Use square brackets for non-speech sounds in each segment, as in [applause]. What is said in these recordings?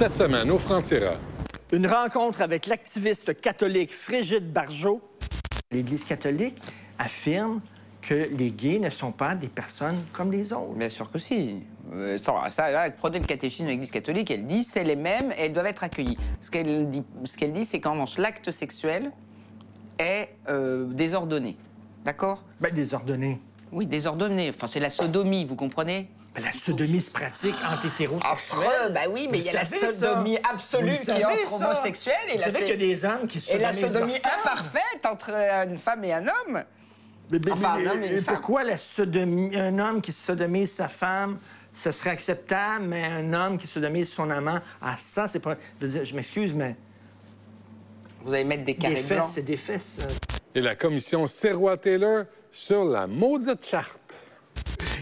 Cette semaine, au Franc-Tireur. Une rencontre avec l'activiste catholique Frigide Barjot. L'Église catholique affirme que les gays ne sont pas des personnes comme les autres. Bien sûr que si. Euh, ça, là, prenez le catéchisme de l'Église catholique, elle dit c'est les mêmes et elles doivent être accueillies. Ce qu'elle dit, ce qu'elle dit, c'est qu'en revanche, l'acte sexuel est euh, désordonné. D'accord? Ben, désordonné. Oui, désordonné. Enfin, c'est la sodomie, vous comprenez? Ben, la sodomie se pratique entre hétérosexuels. Affreux, bah oui, mais il y a la ça. sodomie absolue qui est entre homosexuels et Vous la, savez qu'il y a des hommes qui se et la sodomie imparfaite entre une femme et un homme. Mais, mais- Enfin, mais- un homme et une et femme. pourquoi la sodomie- un homme qui sodomise sa femme, ce serait acceptable, mais un homme qui sodomise son amant, ah, ça, c'est pas. Je veux dire, je m'excuse, mais Vous allez mettre des des carrés fesses, blancs. c'est des fesses. Et la commission Serrois-Taylor sur la maudite charte.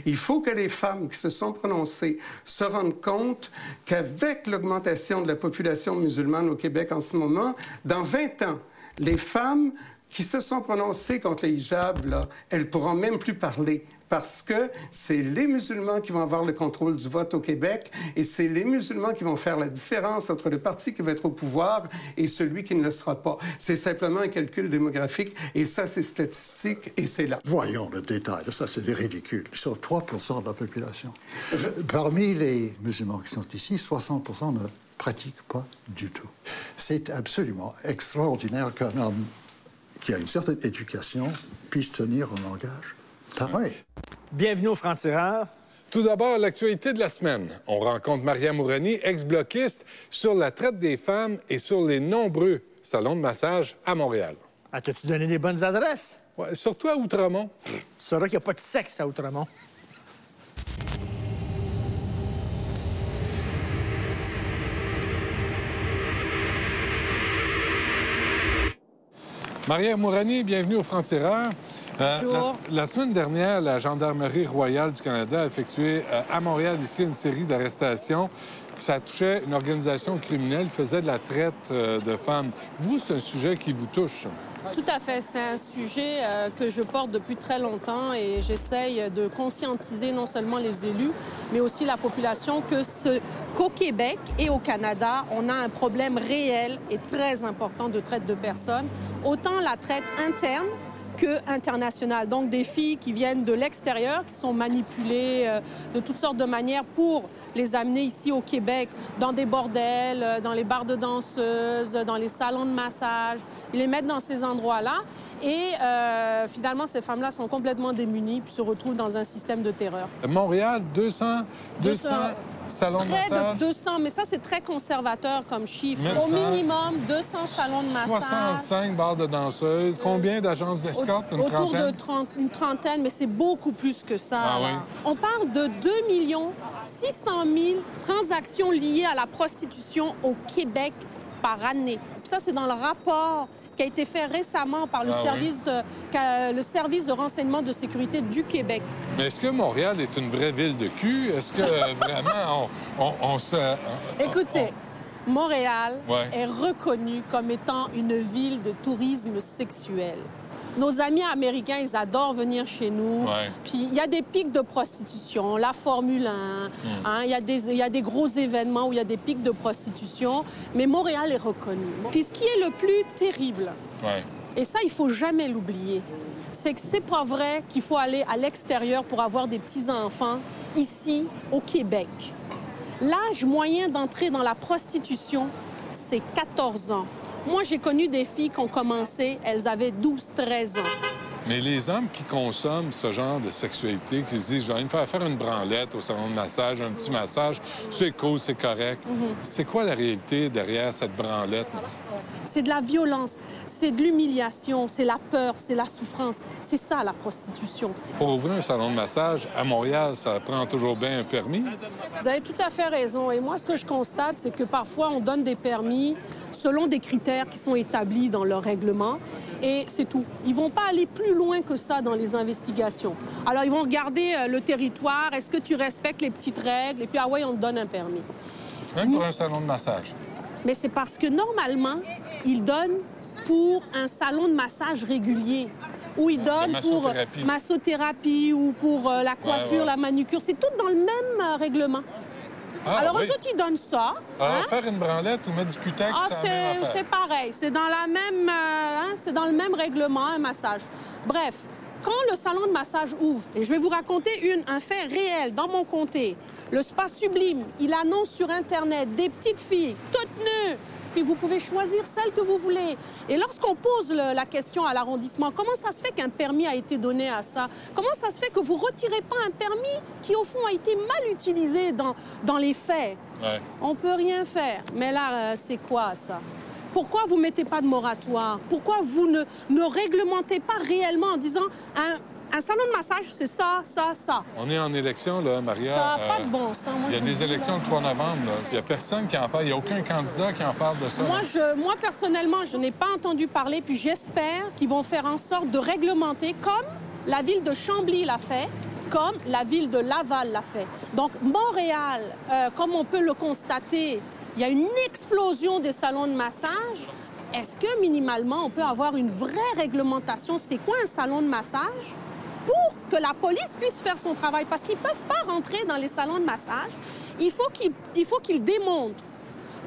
Il faut que les femmes qui se sont prononcées se rendent compte qu'avec l'augmentation de la population musulmane au Québec en ce moment, dans 20 ans, les femmes qui se sont prononcées contre les hijabs, là, elles pourront même plus parler parce que c'est les musulmans qui vont avoir le contrôle du vote au Québec et c'est les musulmans qui vont faire la différence entre le parti qui va être au pouvoir et celui qui ne le sera pas. C'est simplement un calcul démographique et ça, c'est statistique et c'est là. Voyons le détail, ça c'est des ridicules. Ils sont 3 de la population. Parmi les musulmans qui sont ici, 60 ne pratiquent pas du tout. C'est absolument extraordinaire qu'un homme qui a une certaine éducation puisse tenir un langage pareil. Bienvenue au Franc-Tireur. Tout d'abord, l'actualité de la semaine. On rencontre Maria Mourani, ex-bloquiste, sur la traite des femmes et sur les nombreux salons de massage à Montréal. Ah, T'as-tu donné des bonnes adresses? Ouais, surtout à Outremont. Tu sauras qu'il n'y a pas de sexe à Outremont. Maria Mourani, bienvenue au Franc-Tireur. Euh. La, la semaine dernière, la Gendarmerie royale du Canada a effectué euh, à Montréal ici une série d'arrestations. Ça touchait une organisation criminelle qui faisait de la traite euh, de femmes. Vous, c'est un sujet qui vous touche. Tout à fait. C'est un sujet que je porte depuis très longtemps et j'essaye de conscientiser non seulement les élus, mais aussi la population que ce- qu'au Québec et au Canada, on a un problème réel et très important de traite de personnes. Autant la traite interne que internationale. Donc des filles qui viennent de l'extérieur, qui sont manipulées euh, de toutes sortes de manières pour les amener ici au Québec, dans des bordels, euh, dans les bars de danseuses, dans les salons de massage. Ils les mettent dans ces endroits-là. Et euh, finalement, ces femmes-là sont complètement démunies puis se retrouvent dans un système de terreur. Montréal, 200, 200 200, salons de Près de 200, mais ça, c'est très conservateur comme chiffre. 1100. Au minimum, 200 salons de massage. 65 bars de danseuses. Combien d'agences d'escorte? Une Autour trentaine? de 30, une trentaine, mais c'est beaucoup plus que ça. Ah oui? On parle de 2 600 000 transactions liées à la prostitution au Québec par année. Puis ça, c'est dans le rapport qui a été fait récemment par le, Ah oui? service de, le service de renseignement de sécurité du Québec. Mais est-ce que Montréal est une vraie ville de cul? Est-ce que euh, [laughs] vraiment on, on, on se... Écoutez, Montréal Ouais. est reconnue comme étant une ville de tourisme sexuel. Nos amis américains, ils adorent venir chez nous. Ouais. Puis il y a des pics de prostitution, la Formule 1, hein, il y, a des- il y a des gros événements où il y a des pics de prostitution, mais Montréal est reconnu. Puis ce qui est le plus terrible, Ouais. et ça, il faut jamais l'oublier. C'est que c'est pas vrai qu'il faut aller à l'extérieur pour avoir des petits-enfants ici, au Québec. L'âge moyen d'entrer dans la prostitution, c'est 14 ans. Moi, j'ai connu des filles qui ont commencé, elles avaient 12-13 ans. Mais les hommes qui consomment ce genre de sexualité, qui se disent, vais me faire faire une branlette au salon de massage, un petit massage, c'est cool, c'est correct. Mhm. C'est quoi la réalité derrière cette branlette? C'est de la violence, c'est de l'humiliation, c'est la peur, c'est la souffrance. C'est ça, la prostitution. Pour ouvrir un salon de massage à Montréal, ça prend toujours bien un permis? Vous avez tout à fait raison. Et moi, ce que je constate, c'est que parfois, on donne des permis selon des critères qui sont établis dans leur règlement. Et c'est tout. Ils vont pas aller plus loin que ça dans les investigations. Alors, ils vont regarder euh, le territoire. Est-ce que tu respectes les petites règles? Et puis, ah ouais, on te donne un permis. Même pour un salon de massage. Mais c'est parce que normalement, ils donnent pour un salon de massage régulier. Ou ils donnent pour massothérapie. massothérapie ou pour euh, la coiffure, ouais. la manucure. C'est tout dans le même euh, règlement. Ah, Alors, oui. eux autres, ils donnent ça. Alors, hein. faire une branlette ou mettre du cutex, Ah, c'est c'est pareil. C'est dans la même, euh, hein, c'est dans le même règlement, un massage. Bref, quand le salon de massage ouvre, et je vais vous raconter une, un fait réel dans mon comté, le spa sublime, il annonce sur Internet des petites filles toutes nues. Vous pouvez choisir celle que vous voulez. Et lorsqu'on pose le- la question à l'arrondissement, comment ça se fait qu'un permis a été donné à ça? Comment ça se fait que vous retirez pas un permis qui, au fond, a été mal utilisé dans, dans les faits? Ouais. on peut rien faire. Mais là, euh, c'est quoi ça? Pourquoi vous mettez pas de moratoire? Pourquoi vous ne, ne réglementez pas réellement en disant un, un salon de massage, c'est ça, ça, ça On est en élection, là, Maria. Ça n'a Euh, pas de bon sens. Moi, Il y a des là. élections le 3 novembre. là. Il n'y a personne qui en parle. Il n'y a aucun candidat qui en parle de ça. Moi, je, moi, personnellement, je n'ai pas entendu parler, puis j'espère qu'ils vont faire en sorte de réglementer comme la ville de Chambly l'a fait, comme la ville de Laval l'a fait. Donc, Montréal, euh, comme on peut le constater, il y a une explosion des salons de massage. Est-ce que, minimalement, on peut avoir une vraie réglementation? C'est quoi un salon de massage? Pour que la police puisse faire son travail. Parce qu'ils ne peuvent pas rentrer dans les salons de massage. Il faut qu'ils qu'ils démontrent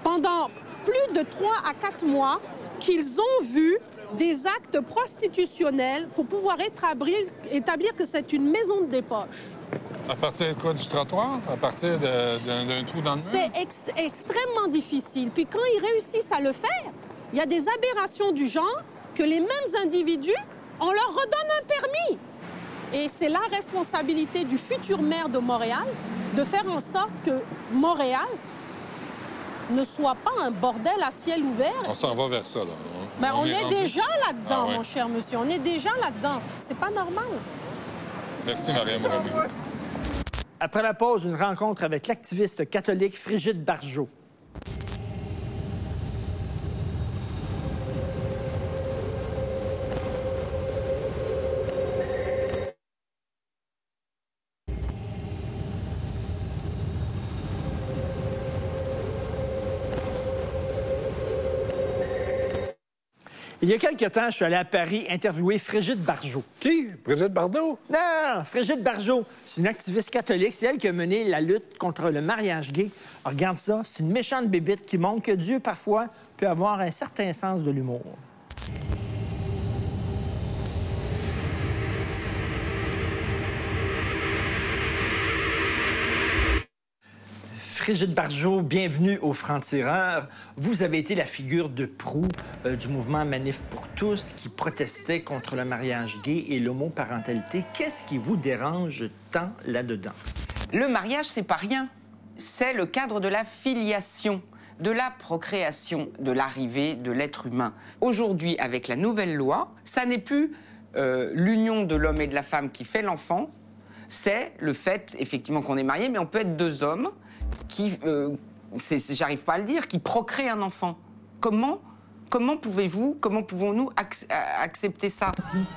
pendant plus de 3 à 4 mois qu'ils ont vu des actes prostitutionnels pour pouvoir établir, établir que c'est une maison de débauche. À partir de quoi? Du trottoir? À partir d'un d'un trou dans le mur? C'est ex- extrêmement difficile. Puis quand ils réussissent à le faire, il y a des aberrations du genre que les mêmes individus, on leur redonne un permis. Et c'est la responsabilité du futur maire de Montréal de faire en sorte que Montréal ne soit pas un bordel à ciel ouvert. On s'en va vers ça, là. Ben, on, est, rendu- déjà là-dedans, Ah ouais. mon cher monsieur. On est déjà là-dedans. C'est pas normal. Merci, Maria. Après la pause, une rencontre avec l'activiste catholique Frigide Barjot. Il y a quelques temps, je suis allé à Paris interviewer Frigide Barjot. Qui? Brigitte Bardot? Non, Frigide Barjot, c'est une activiste catholique. C'est elle qui a mené la lutte contre le mariage gay. Alors, regarde ça, c'est une méchante bébite qui montre que Dieu, parfois, peut avoir un certain sens de l'humour. Frigide Barjot, bienvenue au Franc-Tireur. Vous avez été la figure de proue euh, du mouvement Manif pour tous qui protestait contre le mariage gay et l'homoparentalité. Qu'est-ce qui vous dérange tant là-dedans? Le mariage, c'est pas rien. C'est le cadre de la filiation, de la procréation, de l'arrivée de l'être humain. Aujourd'hui, avec la nouvelle loi, ça n'est plus euh, l'union de l'homme et de la femme qui fait l'enfant. C'est le fait, effectivement, qu'on est marié, mais on peut être deux hommes qui, euh, j'arrive pas à le dire, qui procréent un enfant. Comment Comment pouvez-vous, comment pouvons-nous ac- a- accepter ça?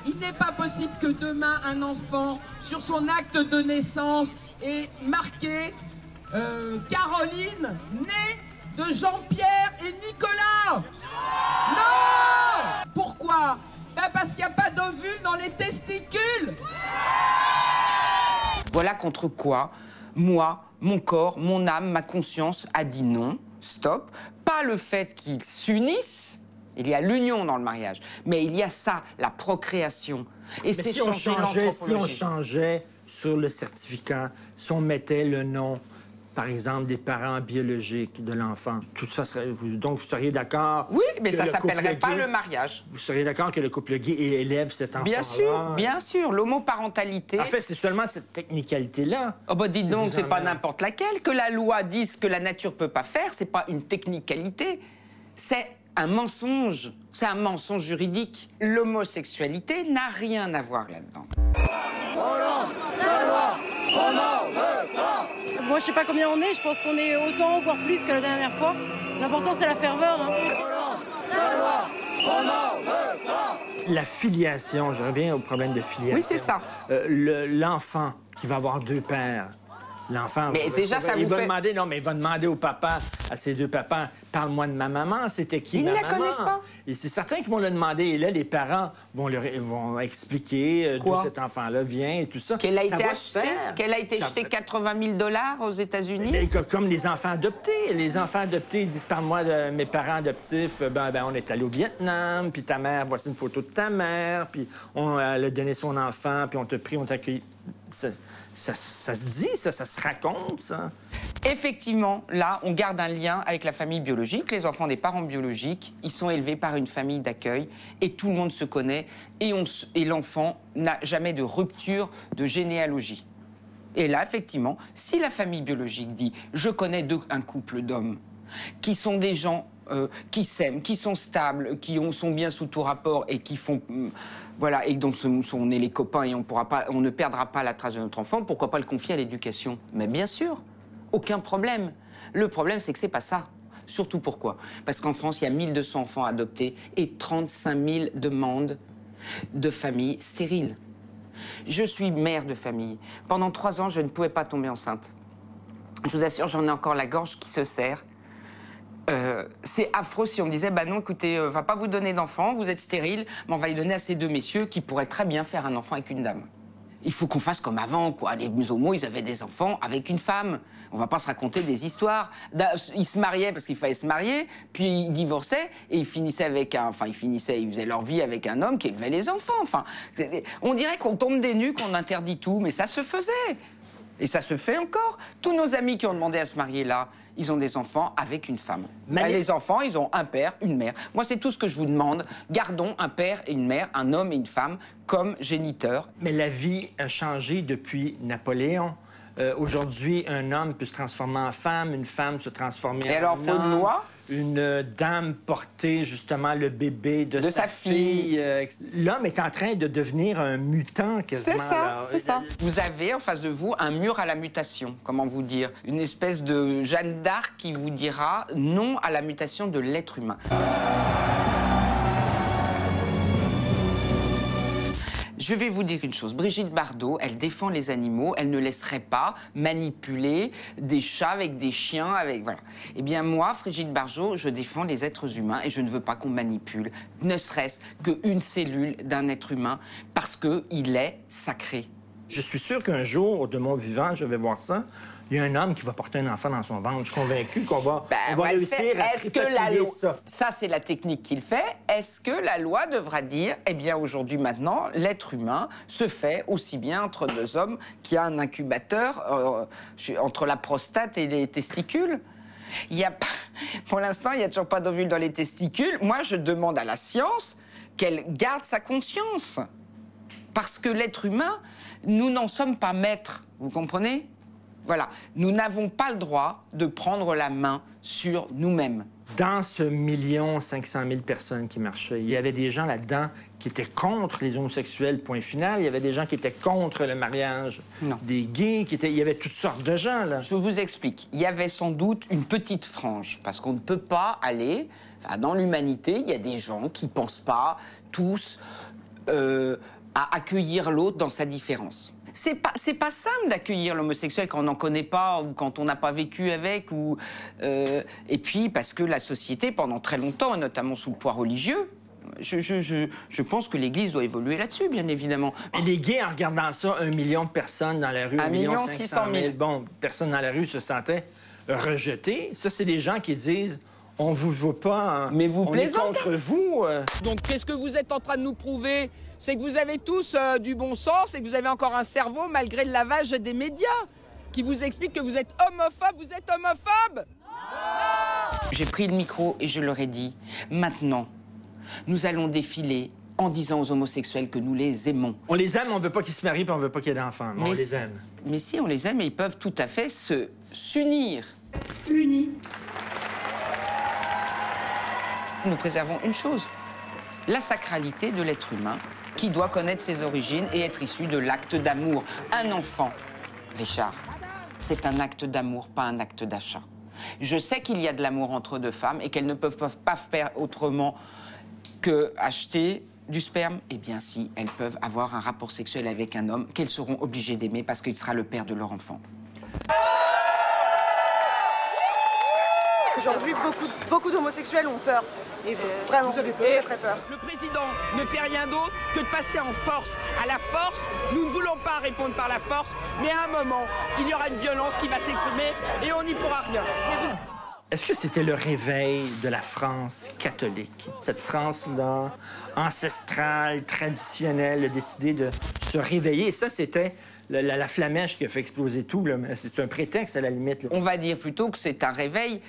Il n'est pas possible que demain un enfant, sur son acte de naissance, ait marqué euh, Caroline, née de Jean-Pierre et Nicolas. Non Pourquoi? Ben Parce qu'il n'y a pas d'ovule dans les testicules. Voilà contre quoi moi, mon corps, mon âme, ma conscience a dit non, stop. Pas le fait qu'ils s'unissent, il y a l'union dans le mariage, mais il y a ça, la procréation. Et c'est si on changeait, si on changeait sur le certificat, si on mettait le nom, par exemple, des parents biologiques de l'enfant, tout ça serait. vous- donc, vous seriez d'accord? Oui, mais ça le s'appellerait pas gay- le mariage. Vous seriez d'accord que le couple gay élève cet enfant Bien sûr, bien sûr, l'homoparentalité. En fait, c'est seulement cette technicalité-là. Oh bah dites donc, c'est pas n'importe laquelle. Que la loi dise que la nature peut pas faire, c'est pas une technicalité. C'est un mensonge. C'est un mensonge juridique. L'homosexualité n'a rien à voir là-dedans. Moi, je sais pas combien on est. Je pense qu'on est autant, voire plus que la dernière fois. L'important, c'est la ferveur. hein. La filiation, je reviens au problème de filiation. Oui, c'est ça. Euh, le- L'enfant qui va avoir deux pères, L'enfant. Mais va- déjà, ça il vous va fait- demander, non, mais il va demander au papa, à ses deux papas, parle-moi de ma maman, c'était qui Ils ma ne la connaissent pas. Et c'est certain qu'ils vont le demander. Et là, les parents vont, leur, vont expliquer euh, d'où cet enfant-là vient et tout ça. Qu'elle a Ça été achetée, qu'elle a été Ça- achetée 80 000 dollars aux États-Unis? Comme les enfants adoptés. Les enfants adoptés ils disent Parle-moi de mes parents adoptifs. Ben, ben, on est allé au Vietnam, puis ta mère, voici une photo de ta mère, puis on elle a donné son enfant, puis on t'a pris, on t'a accueilli. Ça, se dit, ça, ça se raconte, ça. Effectivement, là, on garde un lien avec la famille biologique. Les enfants des parents biologiques, ils sont élevés par une famille d'accueil et tout le monde se connaît et, l'enfant n'a jamais de rupture de généalogie. Et là, effectivement, si la famille biologique dit je connais deux, un couple d'hommes qui sont des gens euh, qui s'aiment, qui sont stables, qui ont, sont bien sous tout rapport et qui font. Voilà, et donc on est les copains et on ne perdra pas la trace de notre enfant, pourquoi pas le confier à l'éducation? Mais bien sûr, aucun problème. Le problème, c'est que c'est pas ça. Surtout pourquoi? Parce qu'en France, il y a 1200 enfants adoptés et 35 000 demandes de familles stériles. Je suis mère de famille. Pendant trois ans, je ne pouvais pas tomber enceinte. Je vous assure, j'en ai encore la gorge qui se serre. Euh, c'est affreux si on disait, bah non, écoutez, euh, va pas vous donner d'enfant, vous êtes stérile, mais on va les donner à ces deux messieurs qui pourraient très bien faire un enfant avec une dame. Il faut qu'on fasse comme avant, quoi. Les homos, ils avaient des enfants avec une femme. On va pas se raconter des histoires. Ils se mariaient parce qu'il fallait se marier, puis ils divorçaient et ils finissaient avec un, enfin ils finissaient, ils faisaient leur vie avec un homme qui élevait les enfants. Enfin, on dirait qu'on tombe des nues, qu'on interdit tout, mais ça se faisait. Et ça se fait encore. Tous nos amis qui ont demandé à se marier là, ils ont des enfants avec une femme. Mais Bah, les- les enfants, ils ont un père, une mère. Moi, c'est tout ce que je vous demande. Gardons un père et une mère, un homme et une femme, comme géniteurs. Mais la vie a changé depuis Napoléon. Euh, Aujourd'hui, un homme peut se transformer en femme, une femme se transformer Et en alors, faut une homme. loi? Une euh, dame porter justement le bébé de, De sa fille. euh, L'homme est en train de devenir un mutant quasiment. C'est ça, c'est ça. Vous avez en face de vous un mur à la mutation, comment vous dire Une espèce de Jeanne d'Arc qui vous dira non à la mutation de l'être humain. Je vais vous dire une chose. Brigitte Bardot, elle défend les animaux. Elle ne laisserait pas manipuler des chats avec des chiens, avec voilà. Eh bien moi, Brigitte Bardot, je défends les êtres humains et je ne veux pas qu'on manipule, ne serait-ce qu'une cellule d'un être humain, parce que il est sacré. Je suis sûr qu'un jour, de mon vivant, je vais voir ça. Il y a un homme qui va porter un enfant dans son ventre. Je suis convaincu qu'on va, Ben, on va le réussir à Est-ce que la loi, ça. ça c'est la technique qu'il fait. Est-ce que la loi devra dire, eh bien aujourd'hui maintenant, l'être humain se fait aussi bien entre deux hommes qui a un incubateur euh, entre la prostate et les testicules? Il y a pas- pour l'instant, il n'y a toujours pas d'ovule dans les testicules. Moi, je demande à la science qu'elle garde sa conscience. Parce que l'être humain, nous n'en sommes pas maîtres, vous comprenez? Voilà, nous n'avons pas le droit de prendre la main sur nous-mêmes. Dans ce million 500 000 personnes qui marchaient, il y avait des gens là-dedans qui étaient contre les homosexuels, point final. Il y avait des gens qui étaient contre le mariage Non. des gays, qui étaient... il y avait toutes sortes de gens, là. Je vous explique. Il y avait sans doute une petite frange, parce qu'on ne peut pas aller. enfin, dans l'humanité, il y a des gens qui ne pensent pas tous euh, à accueillir l'autre dans sa différence. C'est pas, c'est pas simple d'accueillir l'homosexuel quand on n'en connaît pas ou quand on n'a pas vécu avec. Ou, euh, et puis parce que la société, pendant très longtemps, et notamment sous le poids religieux, je, je, je, je pense que l'Église doit évoluer là-dessus, bien évidemment. Et les gays, en regardant ça, un million de personnes dans la rue, Un million million 500 600 000, 000. bon, personnes dans la rue se sentaient rejetées. Ça, c'est des gens qui disent, on vous veut pas, hein. Mais vous on est plaisantez. contre vous. euh. Donc qu'est-ce que vous êtes en train de nous prouver? C'est que vous avez tous euh, du bon sens et que vous avez encore un cerveau malgré le lavage des médias qui vous explique que vous êtes homophobe, vous êtes homophobe? J'ai pris le micro et je leur ai dit maintenant, nous allons défiler en disant aux homosexuels que nous les aimons. On les aime, on veut pas qu'ils se marient, puis on veut pas qu'il y ait d'enfants. Mais on les aime. Mais si on les aime, ils peuvent tout à fait se s'unir. Unis nous préservons une chose, la sacralité de l'être humain qui doit connaître ses origines et être issu de l'acte d'amour. Un enfant, Richard, c'est un acte d'amour, pas un acte d'achat. Je sais qu'il y a de l'amour entre deux femmes et qu'elles ne peuvent pas faire autrement que acheter du sperme Eh bien si, elles peuvent avoir un rapport sexuel avec un homme qu'elles seront obligées d'aimer parce qu'il sera le père de leur enfant. Aujourd'hui, beaucoup d'homosexuels ont peur et vraiment, vous avez peur très très peur. Le président ne fait rien d'autre que de passer en force. À la force, nous ne voulons pas répondre par la force, mais à un moment, il y aura une violence qui va s'exprimer et on n'y pourra rien. Est-ce que c'était le réveil de la France catholique? Cette France-là, ancestrale, traditionnelle, a décidé de se réveiller. Et ça, c'était la, la- la flamèche qui a fait exploser tout. C'est un prétexte, à la limite. là. On va dire plutôt que c'est un réveil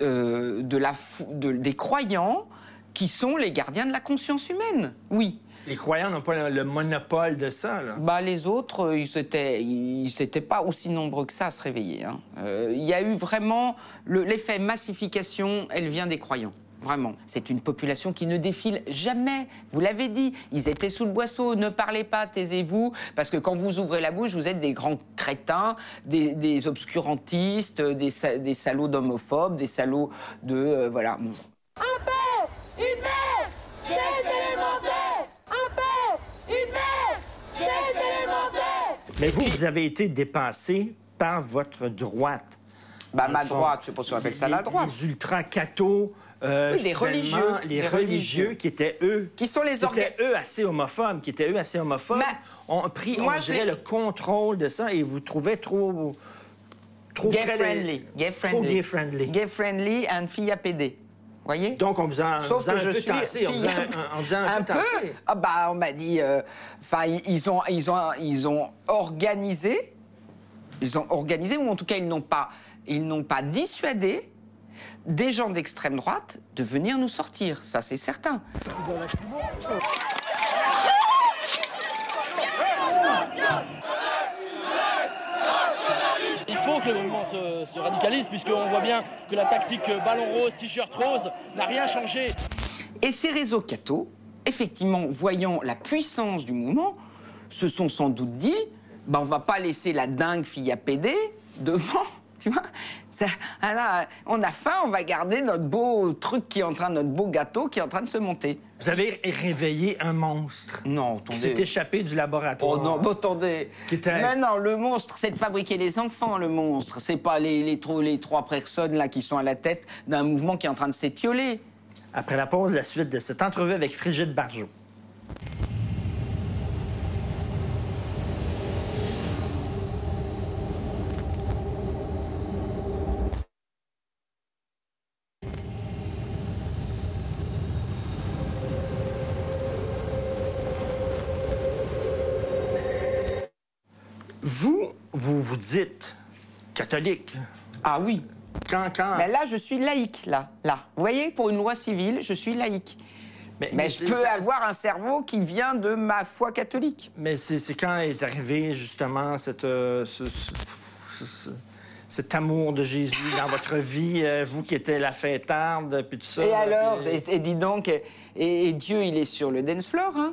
euh, de la de- des croyants qui sont les gardiens de la conscience humaine. Oui. Les croyants n'ont pas le, le monopole de ça. Là. Bah, les autres, euh, ils n'étaient ils pas aussi nombreux que ça à se réveiller. hein. Euh, Il y a eu vraiment le- l'effet massification, elle vient des croyants. Vraiment. C'est une population qui ne défile jamais. Vous l'avez dit, ils étaient sous le boisseau. Ne parlez pas, taisez-vous. Parce que quand vous ouvrez la bouche, vous êtes des grands crétins, des, des obscurantistes, des, sa- des salauds d'homophobes, des salauds de. euh, voilà. Un père, une mère, c'est élémentaire. Un père, une mère, c'est élémentaire. Mais vous, vous avez été dépassé par votre droite. Bah, ma droite, je sais pas si on appelle ça la droite. Les ultra-cathos. Euh, Oui, les finalement, religieux. Les Les religieux religieux. qui étaient eux. Qui sont les qui étaient eux assez homophobes, qui étaient eux assez homophobes, Mais- ont pris, Moi, on dirait, le contrôle de ça et vous trouvaient trop. trop Gay des- friendly. Gay Trop friendly. gay friendly. Gay friendly and fille à PD. Voyez? Donc, on vous a, Sauf que un je peu suis tassé. On vous a, on vous a un, peu tassé. Ah bah on m'a dit. euh, Enfin ils- ils ont ils ont ils ont organisé. Ils ont organisé ou en tout cas ils n'ont pas ils n'ont pas dissuadé des gens d'extrême droite de venir nous sortir. Ça c'est certain. Il faut que le mouvement se, se radicalise, puisqu'on voit bien que la tactique ballon rose, t-shirt rose n'a rien changé. Et ces réseaux cathos, effectivement, voyant la puissance du mouvement, se sont sans doute dit bah, on va pas laisser la dingue fille à PD devant. [laughs] Tu vois Ça- ah On a faim, on va garder notre beau truc qui est en train, notre beau gâteau qui est en train de se monter. Vous avez réveillé un monstre Non, qui attendez. s'est échappé du laboratoire. Oh non, bon, attendez. Qui était- Mais non, le monstre, c'est de fabriquer les enfants, le monstre. C'est pas les, les, tro- les trois personnes là qui sont à la tête d'un mouvement qui est en train de s'étioler. Après la pause, la suite de cette entrevue avec Frigide Barjot. Vous, dites catholique. Ah oui. Quand, quand... Mais là, je suis laïque, là. là. Vous voyez, pour une loi civile, je suis laïque. Mais, je peux avoir un cerveau qui vient de ma foi catholique. Mais c'est quand est arrivé justement cette, euh, ce- ce- ce- ce- cet amour de Jésus dans [laughs] votre vie, euh, vous qui étiez la fêtarde, puis tout ça. et alors, puis- et, et dis donc, et, et Dieu, il est sur le dance floor, hein?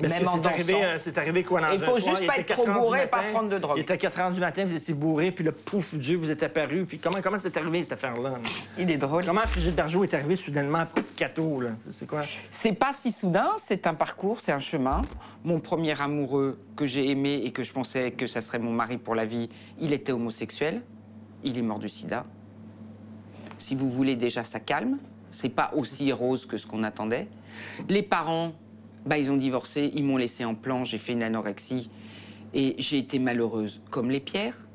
Mais est-ce même que en c'est arrivé, euh, c'est arrivé quoi dans Il un faut soir, juste pas être trop 4 heures du bourré et pas prendre de drogue. Il était 4 heures du matin, vous étiez bourré, puis le pouf, Dieu vous est apparu. Puis comment, comment c'est arrivé, cette affaire-là? Il est drôle. Comment Frigide Barjot est arrivé soudainement, cateau, là? C'est quoi? C'est pas si soudain, c'est un parcours, c'est un chemin. Mon premier amoureux que j'ai aimé et que je pensais que ça serait mon mari pour la vie, il était homosexuel. Il est mort du sida. Si vous voulez, déjà, ça calme. C'est pas aussi rose que ce qu'on attendait. Les parents, bah, ils ont divorcé, ils m'ont laissé en plan, j'ai fait une anorexie et j'ai été malheureuse comme les pierres.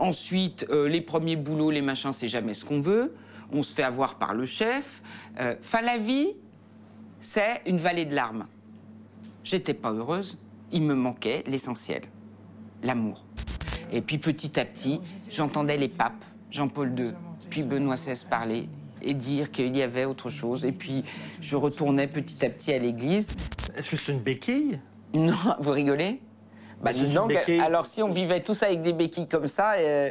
Ensuite, euh, les premiers boulots, les machins, c'est jamais ce qu'on veut. On se fait avoir par le chef. Euh, Enfin, la vie, c'est une vallée de larmes. J'étais pas heureuse. Il me manquait l'essentiel, l'amour. Et puis petit à petit, j'entendais les papes, Jean-Paul II, puis Benoît XVI parler et dire qu'il y avait autre chose. Et puis je retournais petit à petit à l'église. Est-ce que c'est une béquille? Non, [laughs] vous rigolez? Bah, Mais dis c'est donc, une béquille. alors si on vivait tous avec des béquilles comme ça, euh,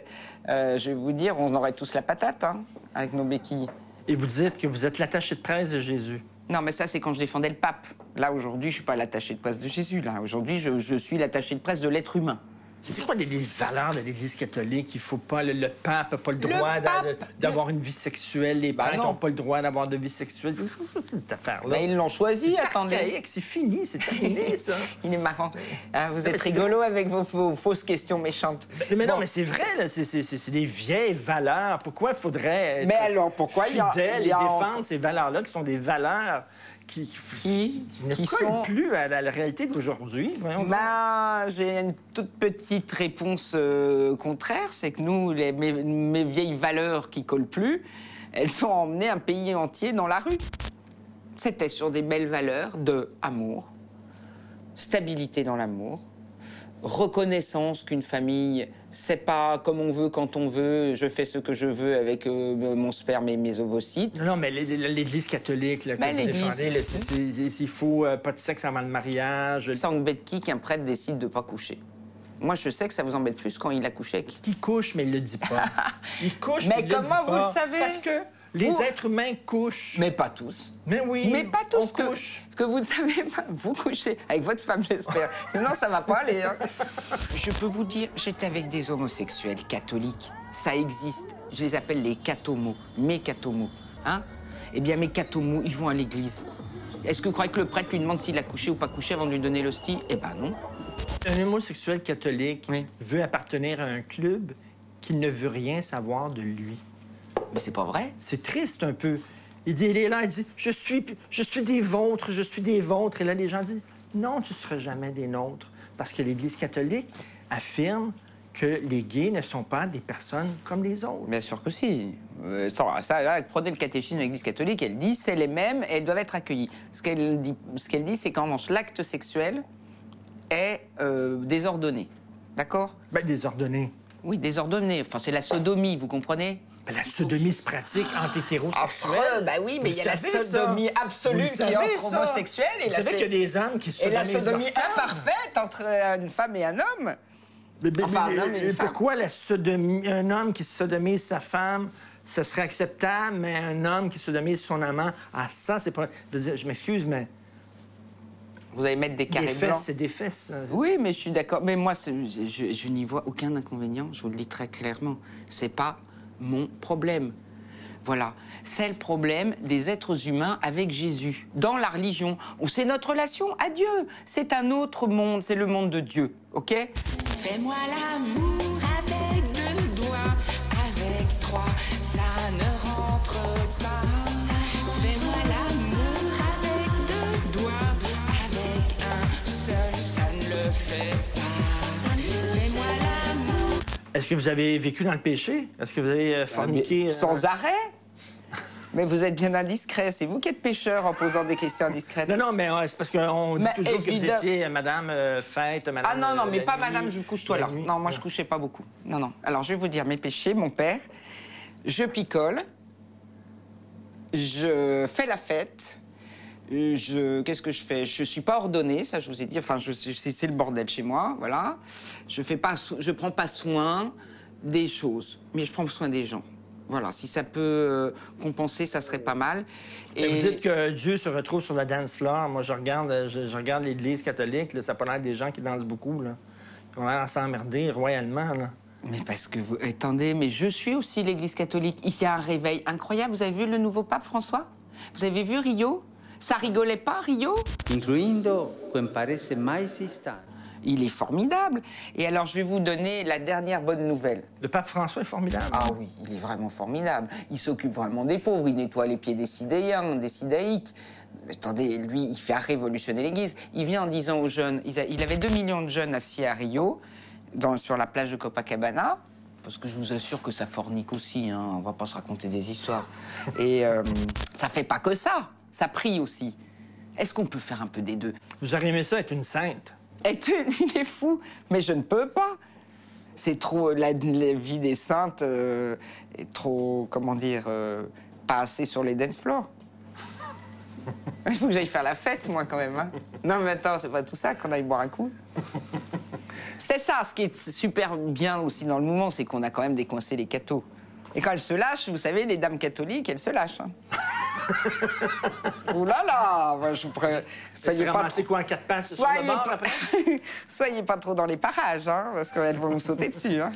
euh, je vais vous dire, on aurait tous la patate hein, avec nos béquilles. Et vous dites que vous êtes l'attaché de presse de Jésus. Non, mais ça, c'est quand je défendais le pape. Là, aujourd'hui, je suis pas l'attaché de presse de Jésus. Là, aujourd'hui, je, je suis l'attaché de presse de l'être humain. C'est quoi les, les valeurs de l'Église catholique? Il faut pas, le, le pape n'a pas le droit d'avoir une vie sexuelle. Les Bah prêtres non. n'ont pas le droit d'avoir de vie sexuelle. Cette affaire-là. Mais ils l'ont choisi, attendez. C'est fini, c'est terminé, [laughs] ça. Il est marrant. Ah, vous êtes rigolo avec vos, vos fausses questions méchantes. Mais, non, mais c'est vrai, c'est- des vieilles valeurs. Pourquoi il faudrait être Mais alors, pourquoi il y a- fidèle et défendre ces valeurs-là qui sont des valeurs qui, Qui, qui ne qui collent sont... plus à la, la réalité d'aujourd'hui? Ben, j'ai une toute petite réponse euh, contraire, c'est que nous, les- mes, mes vieilles valeurs qui collent plus, elles ont emmené un pays entier dans la rue. C'était sur des belles valeurs de amour, stabilité dans l'amour, reconnaissance qu'une famille, c'est pas comme on veut quand on veut, je fais ce que je veux avec euh, mon sperme et mes ovocytes. Non, mais l'É- l'Église catholique, que Ben, l'Église. il faut euh, pas de sexe avant le mariage. Ça embête qui qu'un prêtre décide de pas coucher? Moi, je sais que ça vous embête plus quand il a couché avec Qui couche, mais il le dit pas. [laughs] Il couche, Mais mais, il le comment dit vous le savez? Parce que les êtres humains couchent. Mais pas tous. Mais oui, Mais pas tous on que, couche. que vous ne savez pas. Vous couchez avec votre femme, j'espère. Sinon, ça va pas aller. hein. Je peux vous dire, j'étais avec des homosexuels catholiques. Ça existe. Je les appelle les cathomos. Mes cathomos. Hein Eh bien, mes cathomos, ils vont à l'église. Est-ce que vous croyez que le prêtre lui demande s'il a couché ou pas couché avant de lui donner l'hostie? Eh ben non. Un homosexuel catholique Oui. veut appartenir à un club qui ne veut rien savoir de lui. Mais c'est pas vrai. C'est triste un peu. Il dit, il est là, il dit, je suis, je suis des vôtres, je suis des vôtres. Et là, les gens disent, non, tu seras jamais des nôtres. Parce que l'Église catholique affirme que les gays ne sont pas des personnes comme les autres. Bien sûr que si. Euh, ça, là, prenez le catéchisme de l'Église catholique, elle dit c'est les mêmes et elles doivent être accueillies. Ce qu'elle dit, ce qu'elle dit, c'est qu'en revanche, l'acte sexuel est euh, désordonné. D'accord? Ben, désordonné. Oui, désordonné. Enfin, c'est la sodomie, vous comprenez? La sodomie se pratique entre hétérosexuels. Affreux, bah oui, mais il y a la ça? sodomie absolue qui est entre homosexuels Vous savez qu'il y a des hommes qui et la sodomie imparfaite entre une femme et un homme? Mais, Enfin, pourquoi la sodomie- un homme qui sodomise sa femme, ce serait acceptable, mais un homme qui sodomise son amant, ah, ça, c'est pas. Je veux dire, je m'excuse, mais Vous allez mettre des des carrés fesses, blancs. c'est des fesses. Oui, mais je suis d'accord. Mais moi, je, je n'y vois aucun inconvénient. Je vous le dis très clairement. C'est pas mon problème. Voilà. C'est le problème des êtres humains avec Jésus. Dans la religion, où c'est notre relation à Dieu. C'est un autre monde. C'est le monde de Dieu. OK? Fais-moi l'amour avec deux doigts, avec trois, que vous avez vécu dans le péché? Est-ce que vous avez euh, forniqué? Mais euh, Sans arrêt? [laughs] Mais vous êtes bien indiscret. C'est vous qui êtes pécheur en posant des questions indiscrètes. Non, non, mais euh, c'est parce qu'on dit Mais toujours que vous évidemment. étiez euh, Madame euh, Fête, Madame. Ah non, non, euh, mais pas nuit, madame, je couche toi la là. nuit. Non, moi je couchais pas beaucoup. Non, non. Alors je vais vous dire mes péchés, mon père. Je picole. Je fais la fête. Je, qu'est-ce que je fais? Je suis pas ordonnée, ça je vous ai dit. Enfin, je, c'est le bordel chez moi, voilà. Je fais pas, je prends pas soin des choses, mais je prends soin des gens. Voilà, si ça peut euh, compenser, ça serait pas mal. Mais Vous dites que Dieu se retrouve sur la dance floor. Moi, je regarde, euh, je, je regarde l'Église catholique. Là, ça pas l'air des gens qui dansent beaucoup. Là. Ils ont l'air à s'emmerder royalement. Là. Mais parce que vous. Attendez, mais je suis aussi l'Église catholique. Il y a un réveil incroyable. Vous avez vu le nouveau pape François? Vous avez vu Rio? Ça rigolait pas, Rio? Incluindo quem parece mais estar. Il est formidable. Et alors, je vais vous donner la dernière bonne nouvelle. Le pape François est formidable. Ah oui, il est vraiment formidable. Il s'occupe vraiment des pauvres. Il nettoie les pieds des sidéens, des sidaïques. Attendez, lui, il fait révolutionner l'Église. Il vient en disant aux jeunes, il, avait 2 millions de jeunes assis à Rio, dans- sur la plage de Copacabana, parce que je vous assure que ça fornique aussi, hein, on va pas se raconter des histoires. Et euh, ça fait pas que ça, ça prie aussi. Est-ce qu'on peut faire un peu des deux? Vous auriez aimé ça être une sainte. Et tu, [laughs] il est fou, mais je ne peux pas. C'est trop. La, la vie des saintes euh, est trop. Comment dire euh, Pas assez sur les dance floors. Il faut que j'aille faire la fête, moi, quand même. hein. Non, mais attends, c'est pas tout ça qu'on aille boire un coup. C'est ça, ce qui est super bien aussi dans le mouvement, c'est qu'on a quand même décoincé les cathos. Et quand elles se lâchent, vous savez, les dames catholiques, elles se lâchent. hein. Ouh là là, moi, je pourrais... Soyez pas ramassé quoi quatre pattes Soyez bord, pas... après? [laughs] Soyez pas trop dans les parages, hein, parce qu'elles vont vous sauter dessus. Hein.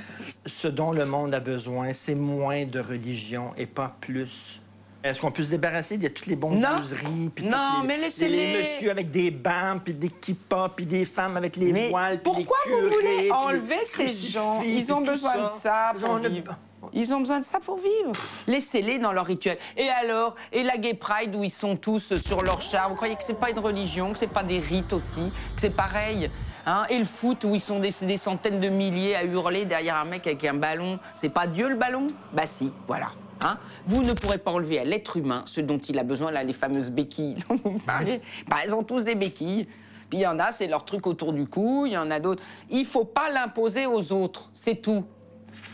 Ce dont le monde a besoin, c'est moins de religion et pas plus. Est-ce qu'on peut se débarrasser de toutes les bondieuseries? puis Non, les, mais laissez-les. Les messieurs avec des bancs, puis des kippas, puis des femmes avec les Mais voiles, puis pourquoi les vous curés, voulez puis enlever les ces gens? Ils ont besoin de ça pour vivre. Ils ont besoin de ça pour vivre. Laissez-les dans leur rituel. Et alors Et la Gay Pride où ils sont tous sur leur char Vous croyez que c'est pas une religion, que c'est pas des rites aussi, que c'est pareil Hein? Et le foot où ils sont des, des centaines de milliers à hurler derrière un mec avec un ballon, c'est pas Dieu le ballon? Bah si, voilà. Hein? Vous ne pourrez pas enlever à l'être humain ce dont il a besoin, là, les fameuses béquilles dont [laughs] vous parlez. Bah, elles ont tous des béquilles. Puis il y en a, c'est leur truc autour du cou, il y en a d'autres. Il faut pas l'imposer aux autres, c'est tout.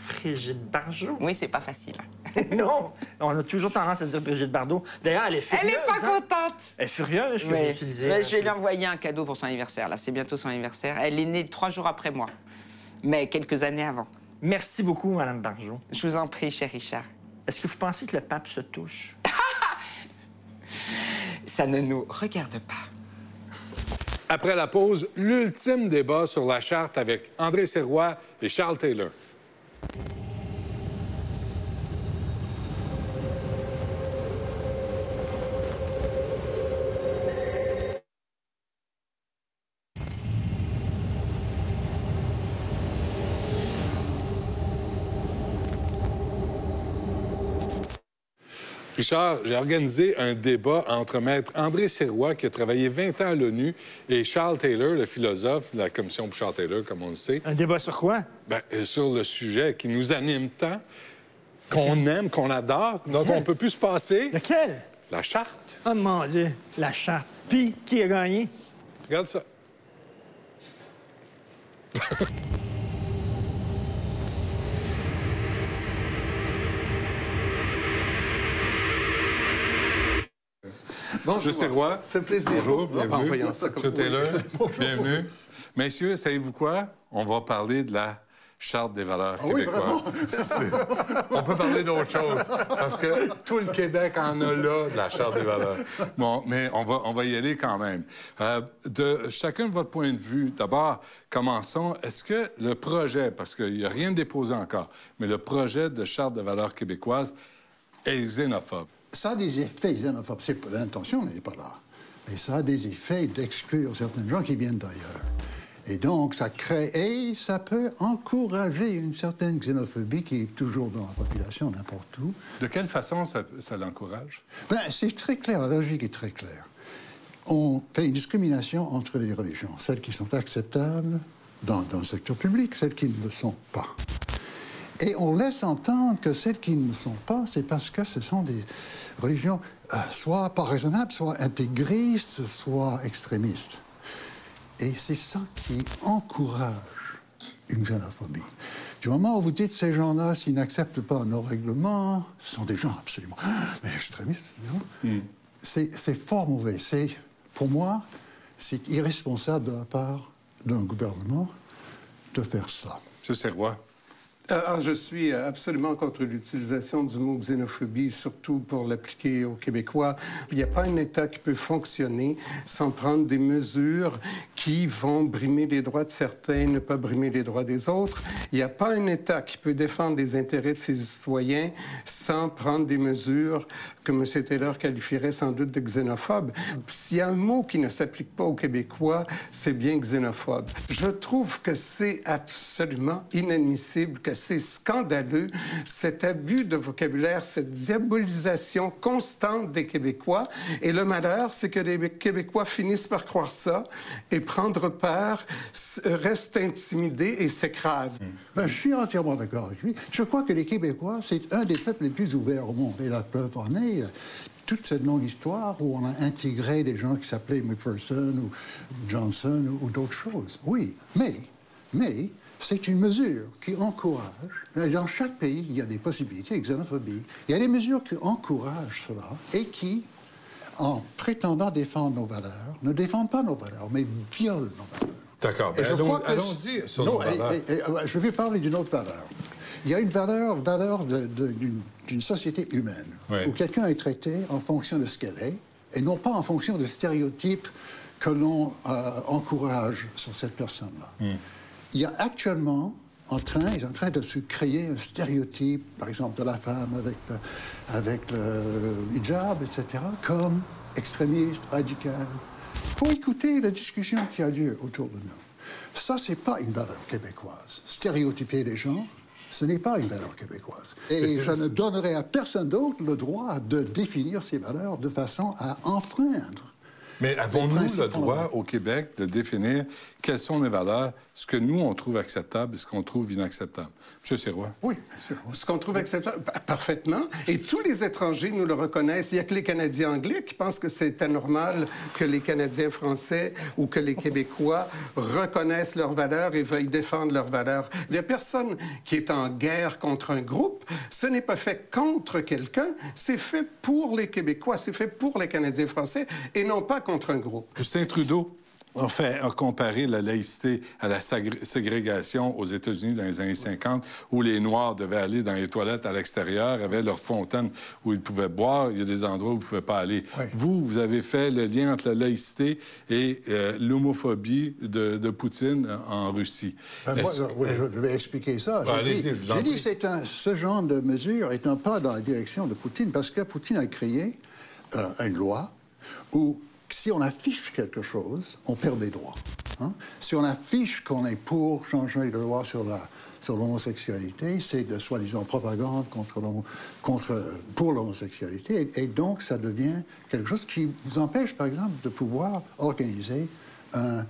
Brigitte Bardot? Oui, c'est pas facile. [laughs] non, on a toujours tendance à dire Brigitte Bardot. D'ailleurs, elle est furieuse. Elle est pas hein? contente. Elle est furieuse que Mais- vous utilisez. mais je vais lui envoyer un cadeau pour son anniversaire. Là, c'est bientôt son anniversaire. Elle est née trois jours après moi, mais quelques années avant. Merci beaucoup, Madame Barjot. Je vous en prie, cher Richard. Est-ce que vous pensez que le pape se touche? [laughs] Ça ne nous regarde pas. Après la pause, l'ultime débat sur la charte avec André Serrois et Charles Taylor. Thank you. Richard, j'ai organisé un débat entre maître André Serrois, qui a travaillé 20 ans à l'ONU, et Charles Taylor, le philosophe de la commission pour Charles Taylor, comme on le sait. Un débat sur quoi? Ben, euh, sur le sujet qui nous anime tant, qu'on aime, qu'on adore, dont Lequel? on peut plus se passer. Lequel? La charte. Oh mon Dieu, la charte. Puis, qui a gagné? Regarde ça. Bonjour. Monsieur Serrois. C'est plaisir. Bonjour, bienvenue. Monsieur Taylor, [laughs] bienvenue. Messieurs, savez-vous quoi? On va parler de la Charte des valeurs Ah oui, québécoises. On peut parler d'autre chose, parce que tout le Québec en a là, de la Charte des valeurs. Bon, mais on va, on va y aller quand même. Euh, de chacun de votre point de vue, d'abord, commençons. Est-ce que le projet, parce qu'il n'y a rien de déposé encore, mais le projet de Charte des valeurs québécoises est xénophobe? Ça a des effets xénophobes. L'intention n'est pas là. Mais ça a des effets d'exclure certains gens qui viennent d'ailleurs. Et donc, ça crée, et ça peut encourager une certaine xénophobie qui est toujours dans la population, n'importe où. De quelle façon ça, ça l'encourage? Ben, c'est très clair, la logique est très claire. On fait une discrimination entre les religions, celles qui sont acceptables dans, dans le secteur public, celles qui ne le sont pas. Et on laisse entendre que celles qui ne le sont pas, c'est parce que ce sont des religions euh, soit pas raisonnables, soit intégristes, soit extrémistes. Et c'est ça qui encourage une xénophobie. Du moment où vous dites ces gens-là, s'ils n'acceptent pas nos règlements, ce sont des gens absolument mais extrémistes, non? C'est c'est fort mauvais. C'est, pour moi, c'est irresponsable de la part d'un gouvernement de faire ça. Monsieur Serrois. Euh, ah, je suis absolument contre l'utilisation du mot xénophobie, surtout pour l'appliquer aux Québécois. Il n'y a pas un État qui peut fonctionner sans prendre des mesures qui vont brimer les droits de certains, ne pas brimer les droits des autres. Il n'y a pas un État qui peut défendre les intérêts de ses citoyens sans prendre des mesures que M. Taylor qualifierait sans doute de xénophobes. S'il y a un mot qui ne s'applique pas aux Québécois, c'est bien xénophobe. Je trouve que c'est absolument inadmissible, que c'est scandaleux, cet abus de vocabulaire, cette diabolisation constante des Québécois. Et le malheur, c'est que les Québécois finissent par croire ça et prendre peur, restent intimidés et s'écrasent. Ben, je suis entièrement d'accord avec lui. Je crois que les Québécois, c'est un des peuples les plus ouverts au monde. Et la preuve en est, euh, toute cette longue histoire où on a intégré des gens qui s'appelaient McPherson ou Johnson ou, ou d'autres choses. Oui, mais, mais c'est une mesure qui encourage. et Dans chaque pays, il y a des possibilités de xénophobie. Il y a des mesures qui encouragent cela et qui, en prétendant défendre nos valeurs, ne défendent pas nos valeurs, mais violent nos valeurs. D'accord. Et Ben, Allons-y sur nos et- valeurs. et- et, euh, je vais parler d'une autre valeur. Il y a une valeur, valeur d'une société humaine, où quelqu'un est traité en fonction de ce qu'elle est, et non pas en fonction de stéréotypes que l'on euh, encourage sur cette personne-là. Il y a actuellement en train, il est en train de se créer un stéréotype, par exemple, de la femme avec le, avec le hijab, etc., comme extrémiste, radical. Il faut écouter la discussion qui a lieu autour de nous. Ça, c'est pas une valeur québécoise. Stéréotyper les gens, ce n'est pas une valeur québécoise. Et je ne donnerai à personne d'autre le droit de définir ces valeurs de façon à enfreindre. Mais avons-nous le droit au Québec de définir quelles sont les valeurs, ce que nous, on trouve acceptable et ce qu'on trouve inacceptable? Monsieur Sirois? Oui, bien sûr. Ce qu'on trouve acceptable pa- parfaitement. Et tous les étrangers nous le reconnaissent. Il n'y a que les Canadiens anglais qui pensent que c'est anormal que les Canadiens français ou que les Québécois reconnaissent leurs valeurs et veuillent défendre leurs valeurs. Il n'y a personne qui est en guerre contre un groupe. Ce n'est pas fait contre quelqu'un. C'est fait pour les Québécois. C'est fait pour les Canadiens français et non pas contre un groupe. Justin Trudeau a, fait, a comparé la laïcité à la ségrégation aux États-Unis dans les années 50, où les Noirs devaient aller dans les toilettes à l'extérieur, avaient leur fontaine où ils pouvaient boire. Il y a des endroits où ils ne pouvaient pas aller. Vous, vous avez fait le lien entre la laïcité et euh, l'homophobie de, de Poutine en Russie. Euh, moi, oui, je vais expliquer ça. Bah, J'ai allez-y, dit, je vous en j'ai dit c'est un- ce genre de mesure est un pas dans la direction de Poutine parce que Poutine a créé euh, une loi où si on affiche quelque chose, on perd des droits. hein. Si on affiche qu'on est pour changer de loi sur la sur l'homosexualité, c'est de soi-disant propagande contre, pour l'homosexualité, et, donc ça devient quelque chose qui vous empêche, par exemple, de pouvoir organiser un-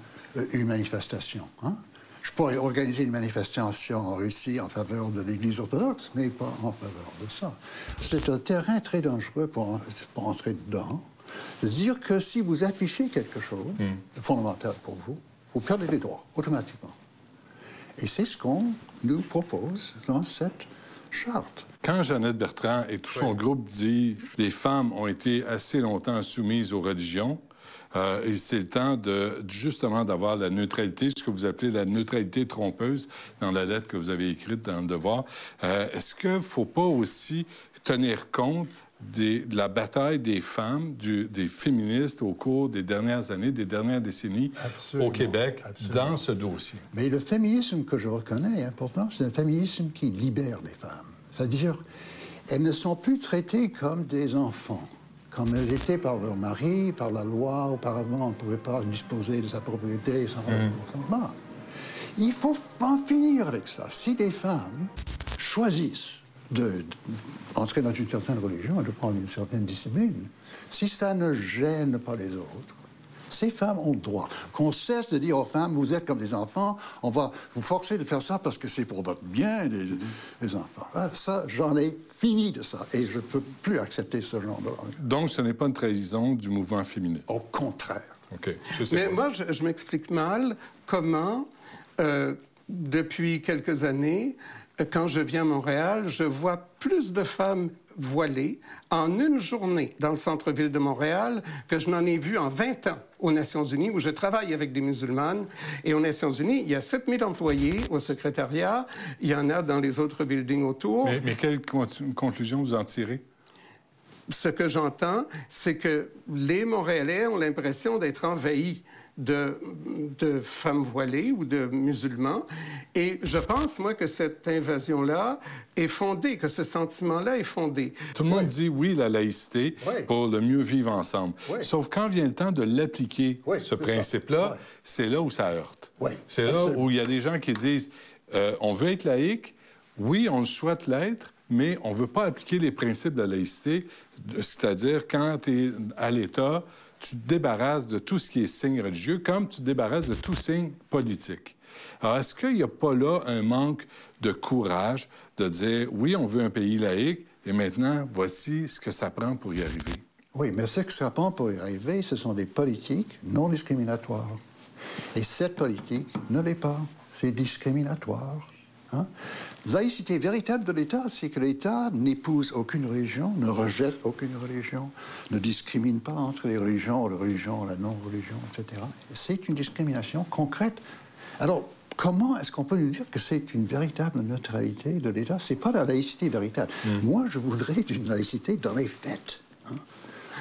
une manifestation. hein. Je pourrais organiser une manifestation en Russie en faveur de l'Église orthodoxe, mais pas en faveur de ça. C'est un terrain très dangereux pour entrer dedans. De dire que si vous affichez quelque chose de fondamental pour vous, vous perdez des droits automatiquement. Et c'est ce qu'on nous propose dans cette charte. Quand Jeannette Bertrand et tout son groupe dit les femmes ont été assez longtemps soumises aux religions, euh, et c'est le temps de justement d'avoir la neutralité, ce que vous appelez la neutralité trompeuse dans la lettre que vous avez écrite dans le Devoir. Euh, Est-ce qu'il ne faut pas aussi tenir compte des- de la bataille des femmes, du- des féministes au cours des dernières années, des dernières décennies Absolument, au Québec absolument. dans ce dossier? Mais le féminisme que je reconnais, important, c'est un féminisme qui libère les femmes. C'est-à-dire, elles ne sont plus traitées comme des enfants, comme elles étaient par leur mari, par la loi. Auparavant, on ne pouvait pas disposer de sa propriété sans leur consentement. Il faut en finir avec ça. Si des femmes choisissent de- d'entrer dans une certaine religion et de prendre une certaine discipline, si ça ne gêne pas les autres, ces femmes ont le droit. Qu'on cesse de dire aux femmes, vous êtes comme des enfants, on va vous forcer de faire ça parce que c'est pour votre bien, les, les enfants. Ah, Ça, j'en ai fini de ça et je ne peux plus accepter ce genre de langage. Donc, ce n'est pas une trahison du mouvement féministe. Au contraire. OK. Je sais Mais pas. moi, je, je m'explique mal comment, euh, depuis quelques années, quand je viens à Montréal, je vois plus de femmes voilées en une journée dans le centre-ville de Montréal que je n'en ai vu en 20 ans aux Nations Unies, où je travaille avec des musulmanes. Et aux Nations Unies, il y a 7000 employés au secrétariat. Il y en a dans les autres buildings autour. Mais, mais quelle con- conclusion vous en tirez? ce que j'entends, c'est que les Montréalais ont l'impression d'être envahis de, de femmes voilées ou de musulmans. Et je pense, moi, que cette invasion-là est fondée, que ce sentiment-là est fondé. Tout le monde dit oui, la laïcité, pour le mieux vivre ensemble. Sauf quand vient le temps de l'appliquer, ce principe-là, c'est là où ça heurte. C'est là où il y a des gens qui disent euh, on veut être laïque, oui, on souhaite l'être, mais on ne veut pas appliquer les principes de la laïcité, c'est-à-dire quand tu es à l'État, tu te débarrasses de tout ce qui est signe religieux, comme tu te débarrasses de tout signe politique. Alors, est-ce qu'il n'y a pas là un manque de courage de dire, oui, on veut un pays laïque, et maintenant, voici ce que ça prend pour y arriver? Oui, mais ce que ça prend pour y arriver, ce sont des politiques non discriminatoires. Et cette politique ne l'est pas. C'est discriminatoire. Hein. Laïcité véritable de l'État, c'est que l'État n'épouse aucune religion, ne rejette aucune religion, ne discrimine pas entre les religions, la religion, la non-religion, etc. Et C'est une discrimination concrète. Alors, comment est-ce qu'on peut nous dire que c'est une véritable neutralité de l'État? C'est pas la laïcité véritable. Moi, je voudrais une laïcité dans les faits. hein,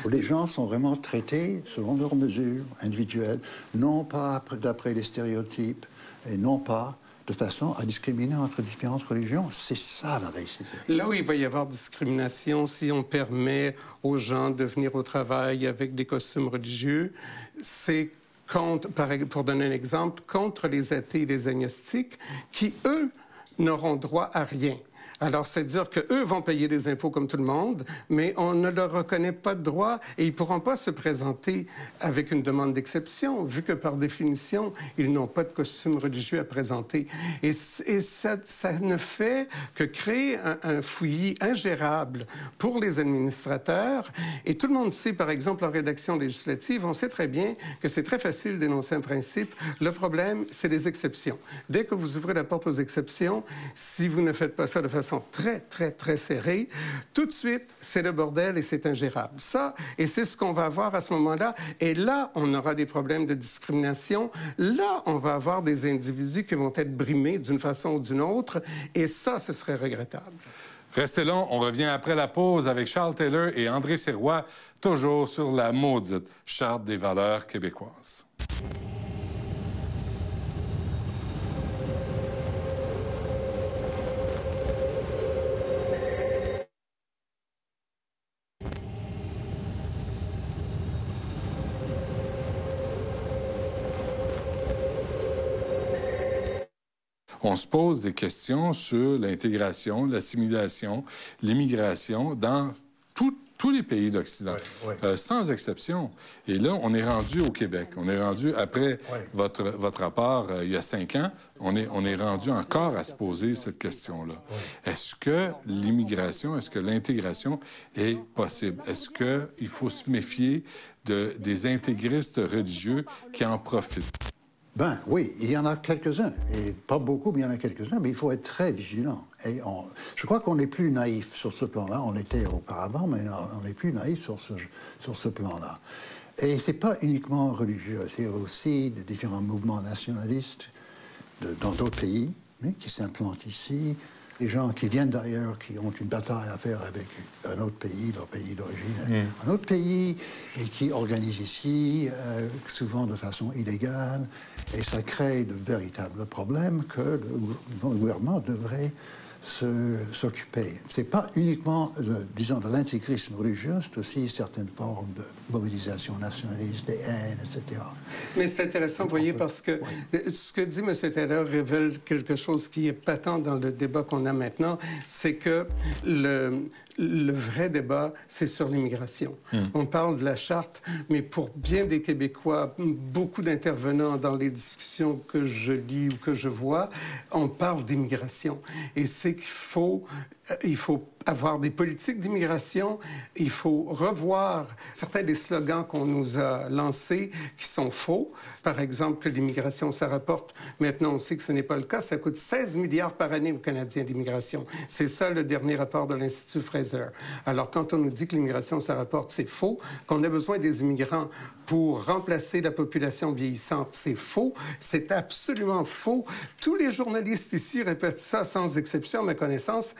où les gens sont vraiment traités selon leurs mesures individuelles, non pas après- d'après les stéréotypes, et non pas de façon à discriminer entre différentes religions. C'est ça la laïcité. Là où il va y avoir discrimination, si on permet aux gens de venir au travail avec des costumes religieux, c'est contre, pour donner un exemple, contre les athées et les agnostiques qui, eux, n'auront droit à rien. Alors, c'est-à-dire qu'eux vont payer des impôts comme tout le monde, mais on ne leur reconnaît pas de droit et ils ne pourront pas se présenter avec une demande d'exception, vu que par définition, ils n'ont pas de costume religieux à présenter. Et, ça, ne fait que créer un fouillis ingérable pour les administrateurs. Et tout le monde sait, par exemple, en rédaction législative, on sait très bien que c'est très facile d'énoncer un principe. Le problème, c'est les exceptions. Dès que vous ouvrez la porte aux exceptions, si vous ne faites pas ça de façon très, très, très serrée, tout de suite, c'est le bordel et c'est ingérable. Ça, et c'est ce qu'on va avoir à ce moment-là. Et là, on aura des problèmes de discrimination. Là, on va avoir des individus qui vont être brimés d'une façon ou d'une autre. Et ça, ce serait regrettable. Restez là, on revient après la pause avec Charles Taylor et André Sirois, toujours sur la maudite Charte des valeurs québécoises. On se pose des questions sur l'intégration, l'assimilation, l'immigration dans tous les pays d'Occident, euh, sans exception. Et là, on est rendu au Québec. On est rendu, après votre, votre rapport euh, il y a cinq ans, on est, on est rendu encore à se poser cette question-là. Est-ce que l'immigration, est-ce que l'intégration est possible? Est-ce qu'il faut se méfier de, des intégristes religieux qui en profitent? Ben oui, il y en a quelques-uns, et pas beaucoup, mais il y en a quelques-uns, mais il faut être très vigilant. Et je crois qu'on est plus naïf sur ce plan-là. On était auparavant, mais on est plus naïf sur ce, sur ce plan-là. Et c'est pas uniquement religieux, c'est aussi des différents mouvements nationalistes dans d'autres pays, qui s'implantent ici. Les gens qui viennent d'ailleurs, qui ont une bataille à faire avec un autre pays, leur pays d'origine, un autre pays, et qui organisent ici, euh, souvent de façon illégale. Et ça crée de véritables problèmes que le gouvernement devrait s'occuper. C'est pas uniquement, le- disons, de l'intégrisme religieux, c'est aussi certaines formes de mobilisation nationaliste, des haines, etc. Mais c'est intéressant, vous voyez, parce que ce que dit M. Taylor révèle quelque chose qui est patent dans le débat qu'on a maintenant, c'est que le, le vrai débat, c'est sur l'immigration. On parle de la charte, mais pour bien des Québécois, beaucoup d'intervenants dans les discussions que je lis ou que je vois, on parle d'immigration. Et c'est qu'il faut, il faut avoir des politiques d'immigration, il faut revoir certains des slogans qu'on nous a lancés qui sont faux. Par exemple, que l'immigration, ça rapporte. Maintenant, on sait que ce n'est pas le cas. Ça coûte 16 milliards par année aux Canadiens d'immigration. C'est ça le dernier rapport de l'Institut Fraser. Alors, quand on nous dit que l'immigration, ça rapporte, c'est faux. Qu'on a besoin des immigrants pour remplacer la population vieillissante, c'est faux. C'est absolument faux. Tous les journalistes ici répètent ça sans exception, à ma connaissance,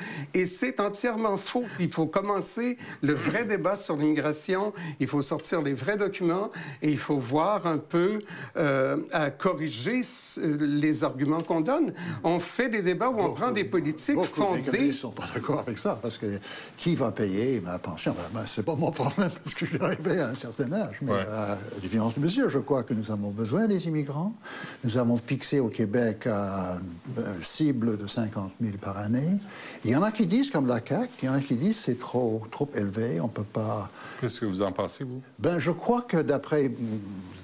c'est entièrement faux. Il faut commencer le vrai débat sur l'immigration, il faut sortir les vrais documents et il faut voir un peu euh, à corriger les arguments qu'on donne. On fait des débats où on prend des politiques Beaucoup fondées. ne sont pas d'accord avec ça, parce que qui va payer ma pension? Ben, ben, c'est pas mon problème, parce que je suis arrivé à un certain âge. Mais Ouais. à différence de mesure, je crois que nous avons besoin des immigrants. Nous avons fixé au Québec un, un cible de 50 000 par année. Il y en a qui disent, comme la CAQ, il y en a qui disent c'est trop, trop élevé, on peut pas... Qu'est-ce que vous en pensez, vous? Ben, je crois que d'après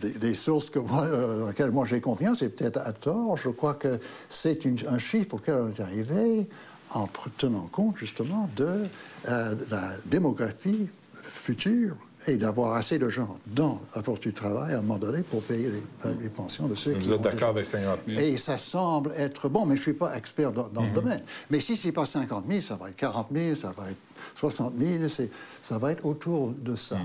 des, des sources que moi, euh, dans lesquelles moi j'ai confiance, et peut-être à tort, je crois que c'est un chiffre auquel on est arrivé en tenant compte justement de euh, la démographie future et d'avoir assez de gens dans la force du travail à un moment donné pour payer les, euh, les pensions de ceux qui Vous êtes d'accord avec 50 000? Et ça semble être bon, mais je ne suis pas expert dans, dans le domaine. Mais si c'est pas 50 000, ça va être 40 000, ça va être 60 000, c'est- ça va être autour de ça.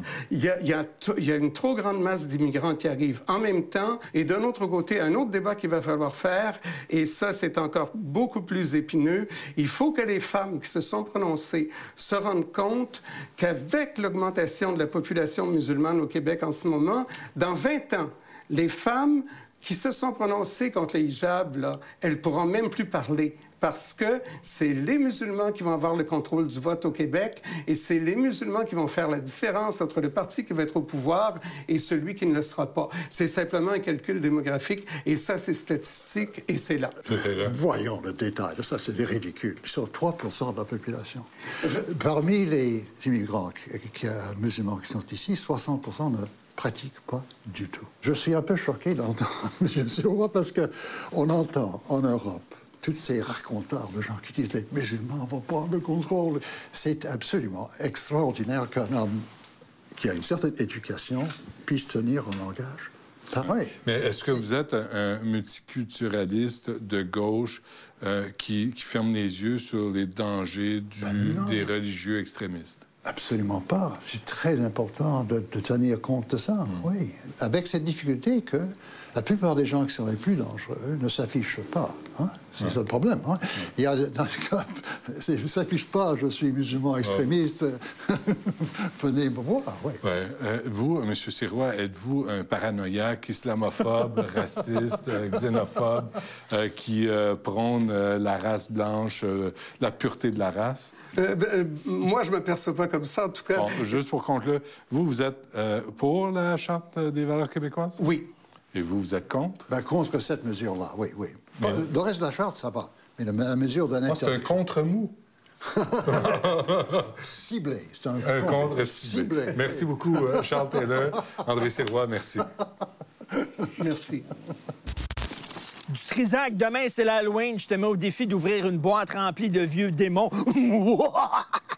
T- il y a une trop grande masse d'immigrants qui arrivent en même temps. Et d'un autre côté, un autre débat qu'il va falloir faire, et ça, c'est encore beaucoup plus épineux. Il faut que les femmes qui se sont prononcées se rendent compte qu'avec l'augmentation de la population musulmane au Québec en ce moment, dans 20 ans, les femmes qui se sont prononcées contre les hijabs, là, elles pourront même plus parler parce que c'est les musulmans qui vont avoir le contrôle du vote au Québec et c'est les musulmans qui vont faire la différence entre le parti qui va être au pouvoir et celui qui ne le sera pas. C'est simplement un calcul démographique et ça, c'est statistique et c'est là. Voyons le détail. Ça, c'est des ridicules. Ils sont 3 de la population. Parmi les immigrants qui- qui- euh, musulmans qui sont ici, 60 ne pratiquent pas du tout. Je suis un peu choqué d'entendre [laughs] M. Parce qu'on entend en Europe tous ces raconteurs de gens qui disent les musulmans vont prendre le contrôle. C'est absolument extraordinaire qu'un homme qui a une certaine éducation puisse tenir un langage pareil. Mais est-ce que vous êtes un, multiculturaliste de gauche euh, qui, qui ferme les yeux sur les dangers du- Ben des religieux extrémistes? Absolument pas. C'est très important de, de tenir compte de ça, oui. Avec cette difficulté que la plupart des gens qui sont les plus dangereux ne s'affichent pas. hein. C'est ça le problème. hein. Il y a dans le cas, [laughs] ne s'affiche pas, je suis musulman extrémiste, [laughs] venez me voir. Ouais. Euh, vous, M. Sirois, êtes-vous un paranoïaque, islamophobe, [laughs] raciste, euh, xénophobe, euh, qui euh, prône euh, la race blanche, euh, la pureté de la race? Euh, ben, moi, je ne me perçois pas comme ça, en tout cas. Bon, juste pour conclure, vous, vous êtes euh, pour la Charte des valeurs québécoises? Oui. Et vous, vous êtes contre? Ben, contre cette mesure-là, oui, oui. Le reste de la charte, ça va. Mais la, mesure d'un c'est un contre-mou. [laughs] ciblé. C'est un, Un contre ciblé. Merci beaucoup, euh, Charles Taylor. André Sirois, merci. [laughs] Merci. Du Trisac, demain, c'est l'Halloween. Je te mets au défi d'ouvrir une boîte remplie de vieux démons. [laughs]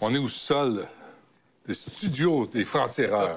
On est au sol des studios des francs-tireurs.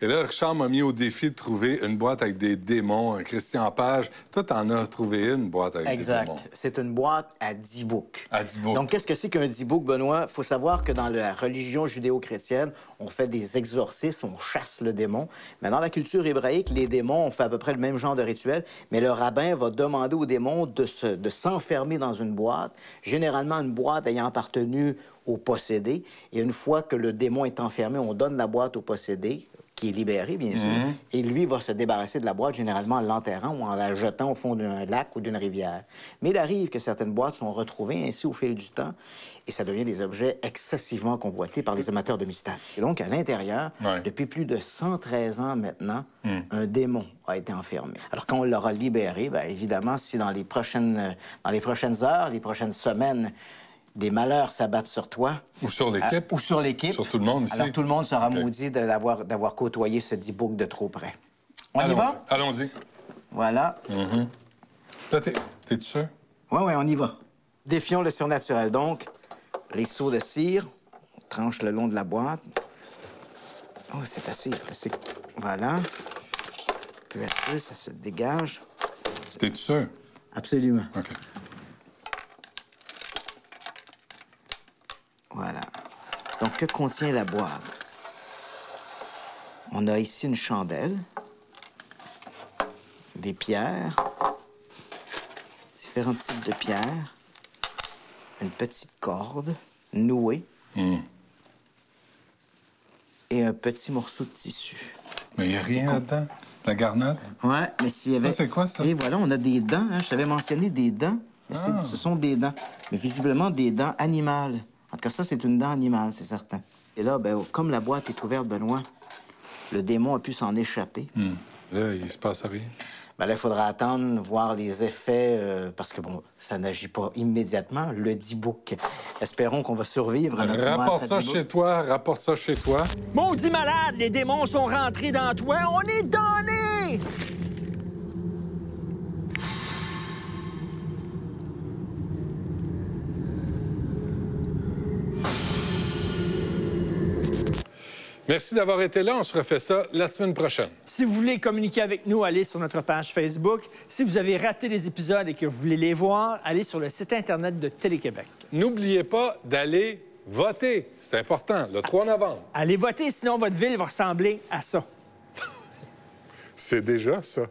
Et là, Richard m'a mis au défi de trouver une boîte avec des démons. Un Christian Page, toi, t'en as trouvé une boîte avec Exact. des démons. C'est une boîte à 10 books. À 10 books. Donc, qu'est-ce que c'est qu'un 10 books, Benoît? Il faut savoir que dans la religion judéo-chrétienne, on fait des exorcismes, on chasse le démon. Mais dans la culture hébraïque, les démons, on fait à peu près le même genre de rituel. Mais le rabbin va demander au démon de, se, de s'enfermer dans une boîte, généralement une boîte ayant appartenu au possédé. Et une fois que le démon est enfermé, on donne la boîte au possédé qui est libéré, bien sûr, Mhm. et lui va se débarrasser de la boîte, généralement en l'enterrant ou en la jetant au fond d'un lac ou d'une rivière. Mais il arrive que certaines boîtes sont retrouvées ainsi au fil du temps, et ça devient des objets excessivement convoités par les amateurs de mystère. Et donc, à l'intérieur, Ouais. depuis plus de 113 ans maintenant, Hmm. un démon a été enfermé. Alors, quand on l'aura libéré, bien évidemment, si dans les, prochaines, dans les prochaines heures, les prochaines semaines, des malheurs s'abattent sur toi. Ou sur l'équipe. euh, ou sur l'équipe. Sur tout le monde ici. Alors, tout le monde sera maudit d'avoir, d'avoir côtoyé ce 10 book de trop près. On y Allons-y. va? Allons-y. Voilà. Mhm. Toi, t'es- t'es-tu sûr? Oui, oui, on y va. Défions le surnaturel. Donc, les seaux de cire, on tranche le long de la boîte. Oh, c'est assez, c'est assez. Voilà. Peu à peu, ça se dégage. T'es-tu sûr? Absolument. OK. Voilà. Donc, que contient la boîte? On a ici une chandelle, des pierres, différents types de pierres, une petite corde nouée Hmm. et un petit morceau de tissu. Mais il n'y a rien là-dedans? La garnotte? Ouais, mais s'il y avait... Ça, c'est quoi, ça? Et voilà, on a des dents. hein. Je t'avais mentionné des dents. Mais Ah. ce sont des dents. Mais visiblement des dents animales. En tout cas, ça, c'est une dent animale, c'est certain. Et là, ben, comme la boîte est ouverte, Benoît, le démon a pu s'en échapper. Hmm. Là, il se passe rien. Ben là, il faudra attendre, voir les effets, euh, parce que, bon, ça n'agit pas immédiatement, le 10 book. Espérons qu'on va survivre à notre Rapporte ça à 10 chez toi, rapporte ça chez toi. Maudit malade, les démons sont rentrés dans toi. On est donnés! Merci d'avoir été là. On se refait ça la semaine prochaine. Si vous voulez communiquer avec nous, allez sur notre page Facebook. Si vous avez raté les épisodes et que vous voulez les voir, allez sur le site Internet de Télé-Québec. N'oubliez pas d'aller voter. C'est important, le 3 novembre. Allez voter, sinon votre ville va ressembler à ça. [laughs] C'est déjà ça.